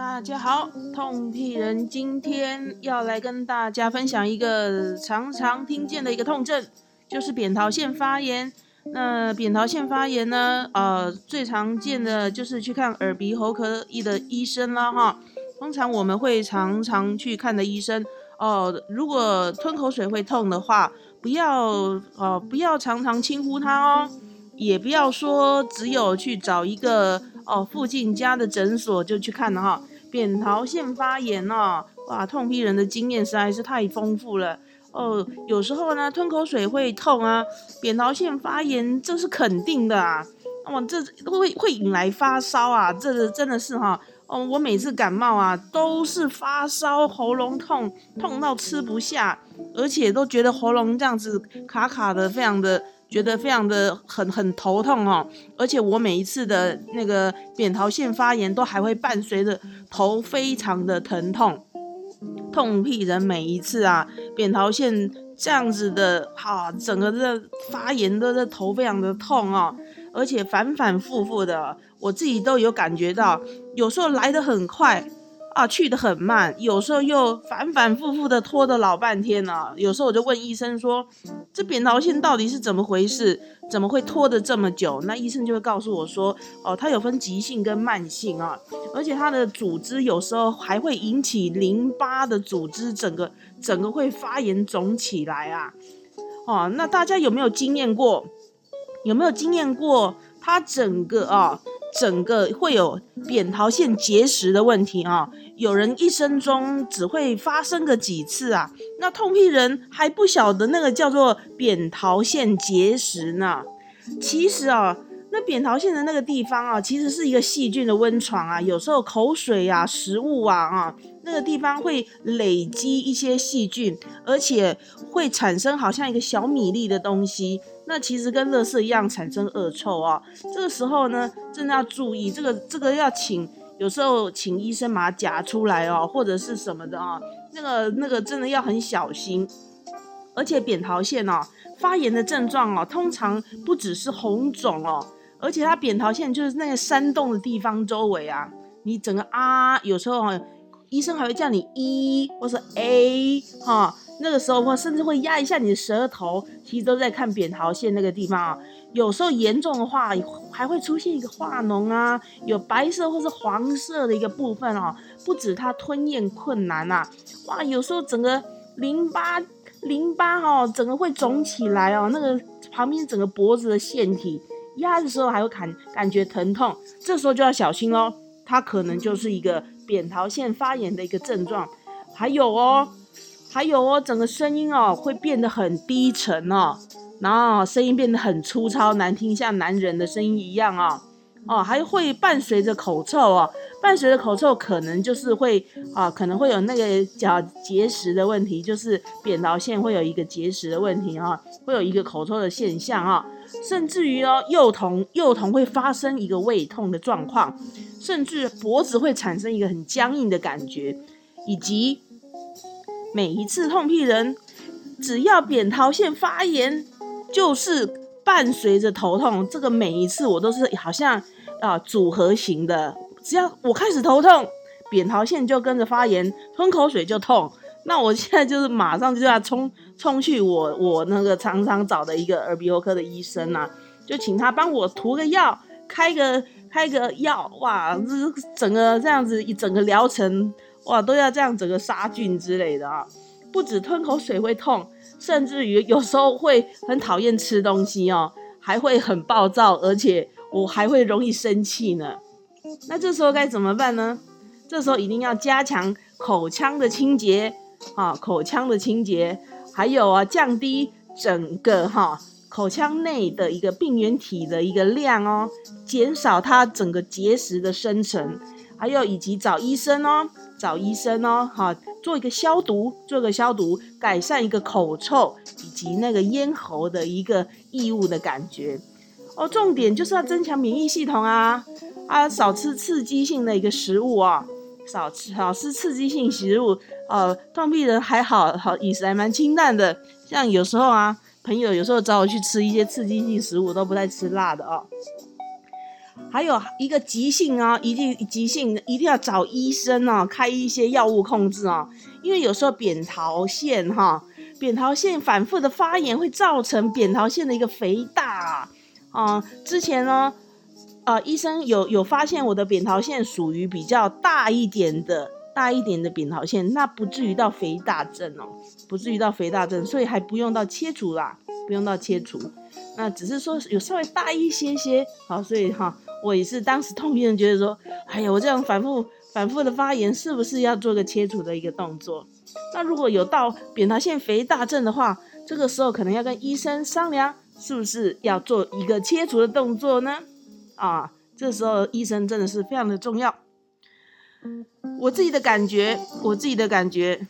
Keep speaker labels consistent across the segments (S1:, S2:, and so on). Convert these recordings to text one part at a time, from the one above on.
S1: 大家好，痛屁人今天要来跟大家分享一个常常听见的一个痛症，就是扁桃腺发炎。那扁桃腺发炎呢，呃，最常见的就是去看耳鼻喉科医的医生啦，哈。通常我们会常常去看的医生哦。如果吞口水会痛的话，不要哦，不要常常轻呼它哦，也不要说只有去找一个。哦，附近家的诊所就去看了哈，扁桃腺发炎哦，哇，痛批人的经验实在是太丰富了哦。有时候呢，吞口水会痛啊，扁桃腺发炎这是肯定的啊。哇，这会会引来发烧啊，这真的是哈。哦，我每次感冒啊，都是发烧、喉咙痛，痛到吃不下，而且都觉得喉咙这样子卡卡的，非常的。觉得非常的很很头痛哦，而且我每一次的那个扁桃腺发炎都还会伴随着头非常的疼痛，痛屁人每一次啊扁桃腺这样子的哈，整个这发炎的这头非常的痛哦，而且反反复复的，我自己都有感觉到，有时候来的很快。啊，去的很慢，有时候又反反复复的拖的老半天呢。有时候我就问医生说：“这扁桃腺到底是怎么回事？怎么会拖的这么久？”那医生就会告诉我说：“哦，它有分急性跟慢性啊，而且它的组织有时候还会引起淋巴的组织，整个整个会发炎肿起来啊。”哦，那大家有没有经验过？有没有经验过？它整个啊。整个会有扁桃腺结石的问题啊，有人一生中只会发生个几次啊，那痛屁人还不晓得那个叫做扁桃腺结石呢。其实啊，那扁桃腺的那个地方啊，其实是一个细菌的温床啊，有时候口水啊、食物啊啊，那个地方会累积一些细菌，而且会产生好像一个小米粒的东西。那其实跟乐色一样产生恶臭啊，这个时候呢，真的要注意，这个这个要请，有时候请医生把它夹出来哦，或者是什么的啊，那个那个真的要很小心。而且扁桃腺哦，发炎的症状哦，通常不只是红肿哦，而且它扁桃腺就是那个山洞的地方周围啊，你整个啊，有时候医生还会叫你一或是 A 哈。那个时候，或甚至会压一下你的舌头，其实都在看扁桃腺那个地方啊。有时候严重的话，还会出现一个化脓啊，有白色或是黄色的一个部分哦。不止它吞咽困难呐，哇，有时候整个淋巴淋巴哦，整个会肿起来哦。那个旁边整个脖子的腺体压的时候，还会感感觉疼痛，这时候就要小心喽，它可能就是一个扁桃腺发炎的一个症状。还有哦。还有哦，整个声音哦会变得很低沉哦，然后声音变得很粗糙难听，像男人的声音一样哦，哦还会伴随着口臭哦，伴随着口臭可能就是会啊，可能会有那个叫结石的问题，就是扁桃腺会有一个结石的问题啊，会有一个口臭的现象啊，甚至于哦幼童幼童会发生一个胃痛的状况，甚至脖子会产生一个很僵硬的感觉，以及。每一次痛屁人，只要扁桃腺发炎，就是伴随着头痛。这个每一次我都是好像啊组合型的，只要我开始头痛，扁桃腺就跟着发炎，吞口水就痛。那我现在就是马上就要冲冲去我我那个常常找的一个耳鼻喉科的医生呐，就请他帮我涂个药，开个开个药，哇，这整个这样子一整个疗程。哇，都要这样整个杀菌之类的啊！不止吞口水会痛，甚至于有时候会很讨厌吃东西哦，还会很暴躁，而且我还会容易生气呢。那这时候该怎么办呢？这时候一定要加强口腔的清洁啊，口腔的清洁，还有啊，降低整个哈口腔内的一个病原体的一个量哦，减少它整个结石的生成。还有以及找医生哦，找医生哦，哈，做一个消毒，做个消毒，改善一个口臭以及那个咽喉的一个异物的感觉哦。重点就是要增强免疫系统啊，啊，少吃刺激性的一个食物啊，少吃少吃刺激性食物。呃，痛屁人还好好饮食还蛮清淡的，像有时候啊，朋友有时候找我去吃一些刺激性食物，都不太吃辣的哦。还有一个急性啊，一定急性一定要找医生哦，开一些药物控制哦，因为有时候扁桃腺哈，扁桃腺反复的发炎会造成扁桃腺的一个肥大啊。之前呢，呃，医生有有发现我的扁桃腺属于比较大一点的。大一点的扁桃腺，那不至于到肥大症哦，不至于到肥大症，所以还不用到切除啦，不用到切除，那只是说有稍微大一些些，好，所以哈，我也是当时痛病人觉得说，哎呀，我这样反复反复的发炎，是不是要做个切除的一个动作？那如果有到扁桃腺肥大症的话，这个时候可能要跟医生商量，是不是要做一个切除的动作呢？啊，这时候医生真的是非常的重要。我自己的感觉，我自己的感觉，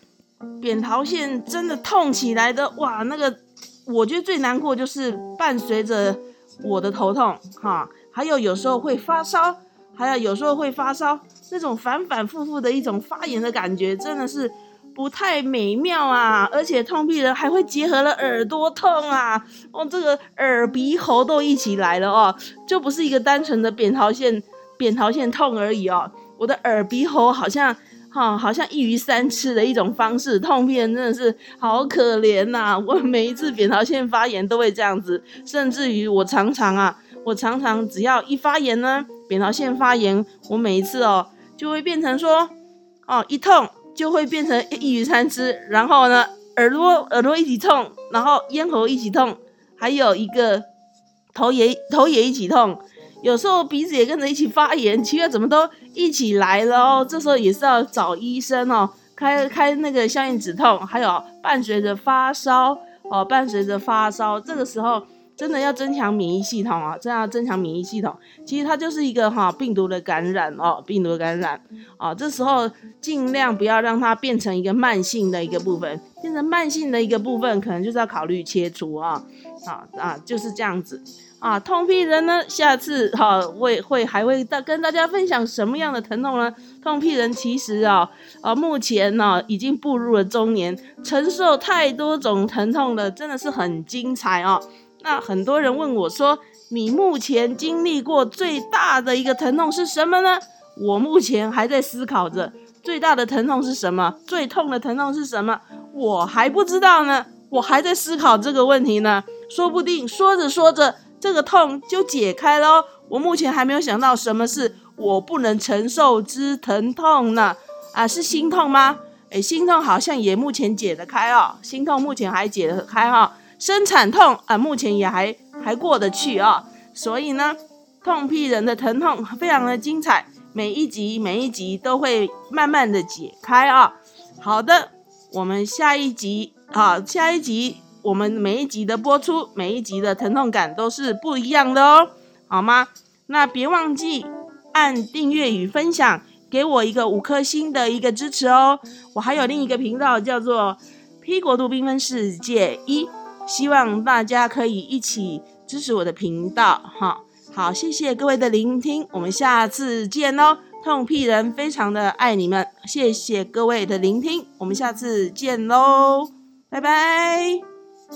S1: 扁桃腺真的痛起来的哇！那个，我觉得最难过就是伴随着我的头痛哈，还有有时候会发烧，还有有时候会发烧，那种反反复复的一种发炎的感觉，真的是不太美妙啊！而且痛病人还会结合了耳朵痛啊，哦，这个耳鼻喉都一起来了哦，就不是一个单纯的扁桃腺扁桃腺痛而已哦。我的耳鼻喉好像哈，好像一鱼三吃的一种方式，痛片真的是好可怜呐！我每一次扁桃腺发炎都会这样子，甚至于我常常啊，我常常只要一发炎呢，扁桃腺发炎，我每一次哦就会变成说，哦一痛就会变成一鱼三吃，然后呢耳朵耳朵一起痛，然后咽喉一起痛，还有一个头也头也一起痛。有时候鼻子也跟着一起发炎，奇怪怎么都一起来了哦。这时候也是要找医生哦，开开那个消炎止痛，还有伴随着发烧哦，伴随着发烧，这个时候真的要增强免疫系统啊，这样增强免疫系统。其实它就是一个哈病毒的感染哦，病毒感染啊，这时候尽量不要让它变成一个慢性的一个部分，变成慢性的一个部分，可能就是要考虑切除啊，啊啊，就是这样子。啊，痛屁人呢？下次哈会会还会大跟大家分享什么样的疼痛呢？痛屁人其实啊啊目前呢已经步入了中年，承受太多种疼痛了，真的是很精彩哦。那很多人问我说，你目前经历过最大的一个疼痛是什么呢？我目前还在思考着最大的疼痛是什么，最痛的疼痛是什么，我还不知道呢，我还在思考这个问题呢，说不定说着说着。这个痛就解开喽，我目前还没有想到什么是我不能承受之疼痛呢？啊，是心痛吗？哎，心痛好像也目前解得开哦，心痛目前还解得开哈。生产痛啊，目前也还还过得去啊。所以呢，痛屁人的疼痛非常的精彩，每一集每一集都会慢慢的解开啊。好的，我们下一集啊，下一集。我们每一集的播出，每一集的疼痛感都是不一样的哦，好吗？那别忘记按订阅与分享，给我一个五颗星的一个支持哦。我还有另一个频道叫做 P 国度缤纷世界一，希望大家可以一起支持我的频道哈。好，谢谢各位的聆听，我们下次见哦。痛屁人非常的爱你们，谢谢各位的聆听，我们下次见喽，拜拜。